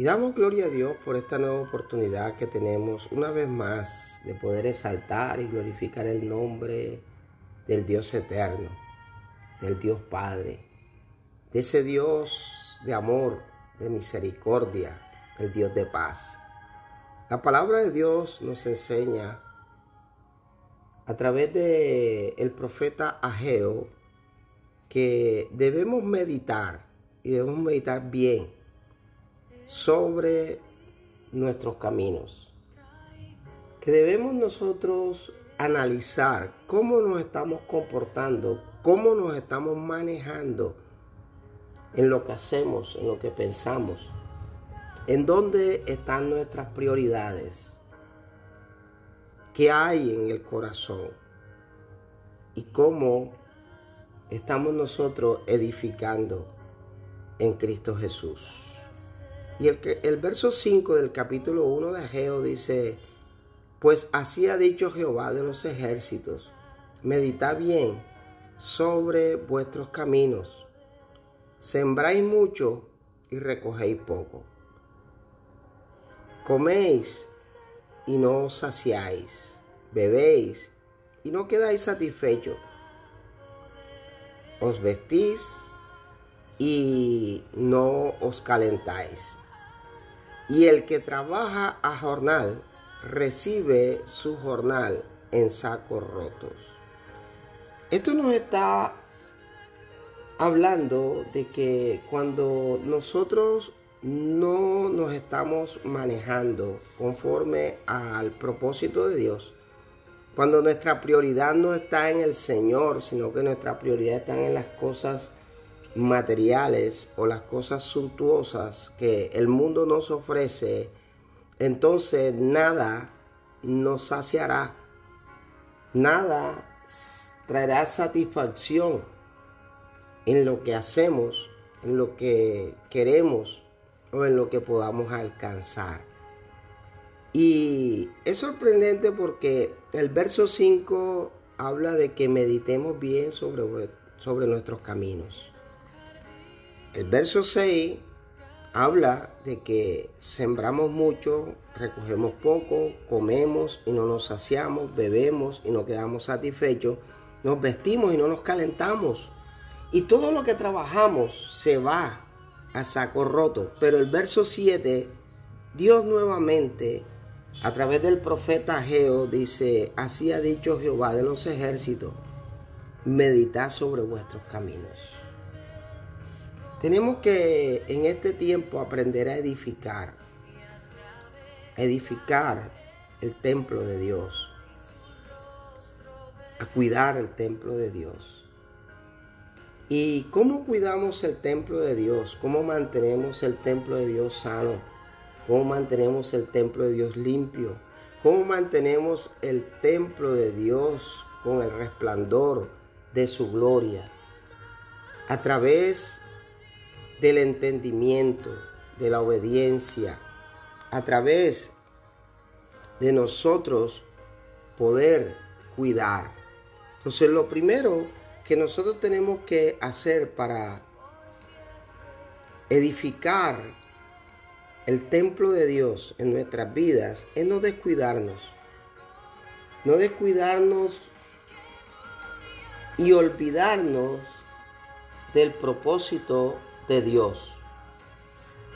Y damos gloria a Dios por esta nueva oportunidad que tenemos una vez más de poder exaltar y glorificar el nombre del Dios eterno, del Dios Padre, de ese Dios de amor, de misericordia, el Dios de paz. La palabra de Dios nos enseña a través de el profeta Ageo que debemos meditar y debemos meditar bien sobre nuestros caminos. Que debemos nosotros analizar cómo nos estamos comportando, cómo nos estamos manejando en lo que hacemos, en lo que pensamos, en dónde están nuestras prioridades qué hay en el corazón y cómo estamos nosotros edificando en Cristo Jesús. Y el, el verso 5 del capítulo 1 de Ageo dice, pues así ha dicho Jehová de los ejércitos, meditad bien sobre vuestros caminos, sembráis mucho y recogéis poco. Coméis y no os saciáis, bebéis y no quedáis satisfechos. Os vestís y no os calentáis. Y el que trabaja a jornal recibe su jornal en sacos rotos. Esto nos está hablando de que cuando nosotros no nos estamos manejando conforme al propósito de Dios, cuando nuestra prioridad no está en el Señor, sino que nuestra prioridad está en las cosas materiales o las cosas suntuosas que el mundo nos ofrece, entonces nada nos saciará, nada traerá satisfacción en lo que hacemos, en lo que queremos o en lo que podamos alcanzar. Y es sorprendente porque el verso 5 habla de que meditemos bien sobre, sobre nuestros caminos. El verso 6 habla de que sembramos mucho, recogemos poco, comemos y no nos saciamos, bebemos y no quedamos satisfechos, nos vestimos y no nos calentamos. Y todo lo que trabajamos se va a saco roto. Pero el verso 7, Dios nuevamente, a través del profeta Geo, dice, así ha dicho Jehová de los ejércitos, meditad sobre vuestros caminos. Tenemos que en este tiempo aprender a edificar, edificar el templo de Dios, a cuidar el templo de Dios ¿Y cómo cuidamos el templo de Dios? ¿Cómo mantenemos el templo de Dios sano? ¿Cómo mantenemos el templo de Dios limpio? ¿Cómo mantenemos el templo de Dios con el resplandor de su gloria? A través del entendimiento, de la obediencia, a través de nosotros poder cuidar. Entonces lo primero que nosotros tenemos que hacer para edificar el templo de Dios en nuestras vidas es no descuidarnos. No descuidarnos y olvidarnos del propósito de Dios.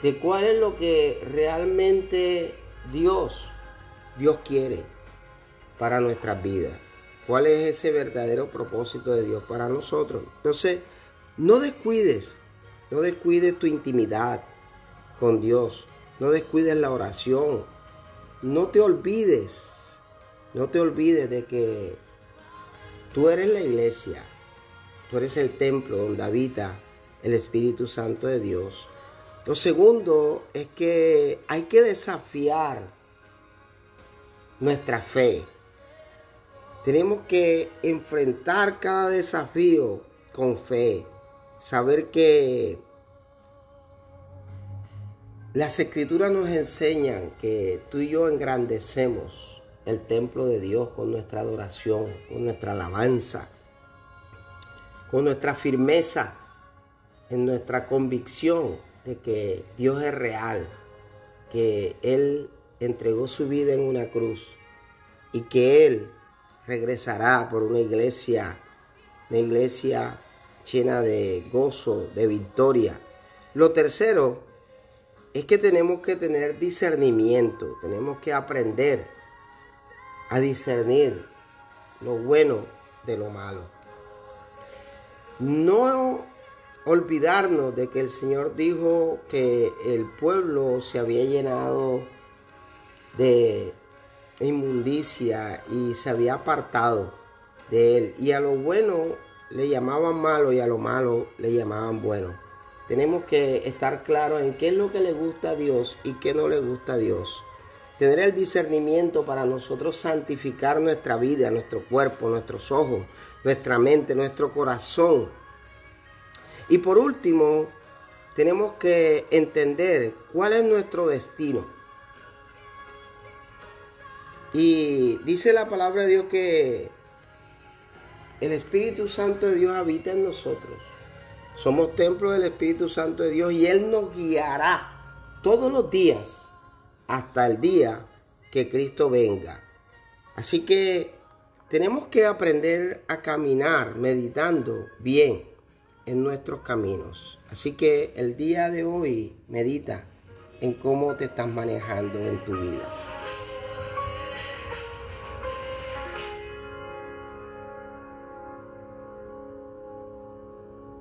De cuál es lo que realmente Dios, Dios quiere para nuestras vidas cuál es ese verdadero propósito de Dios para nosotros. Entonces, no descuides, no descuides tu intimidad con Dios, no descuides la oración, no te olvides, no te olvides de que tú eres la iglesia, tú eres el templo donde habita el Espíritu Santo de Dios. Lo segundo es que hay que desafiar nuestra fe. Tenemos que enfrentar cada desafío con fe. Saber que las escrituras nos enseñan que tú y yo engrandecemos el templo de Dios con nuestra adoración, con nuestra alabanza, con nuestra firmeza en nuestra convicción de que Dios es real, que Él entregó su vida en una cruz y que Él regresará por una iglesia, una iglesia llena de gozo, de victoria. Lo tercero es que tenemos que tener discernimiento, tenemos que aprender a discernir lo bueno de lo malo. No olvidarnos de que el Señor dijo que el pueblo se había llenado de inmundicia y se había apartado de él. Y a lo bueno le llamaban malo y a lo malo le llamaban bueno. Tenemos que estar claros en qué es lo que le gusta a Dios y qué no le gusta a Dios. Tener el discernimiento para nosotros santificar nuestra vida, nuestro cuerpo, nuestros ojos, nuestra mente, nuestro corazón y por último, tenemos que entender cuál es nuestro destino. Y dice la palabra de Dios que el Espíritu Santo de Dios habita en nosotros. Somos templo del Espíritu Santo de Dios y Él nos guiará todos los días hasta el día que Cristo venga. Así que tenemos que aprender a caminar meditando bien en nuestros caminos. Así que el día de hoy medita en cómo te estás manejando en tu vida.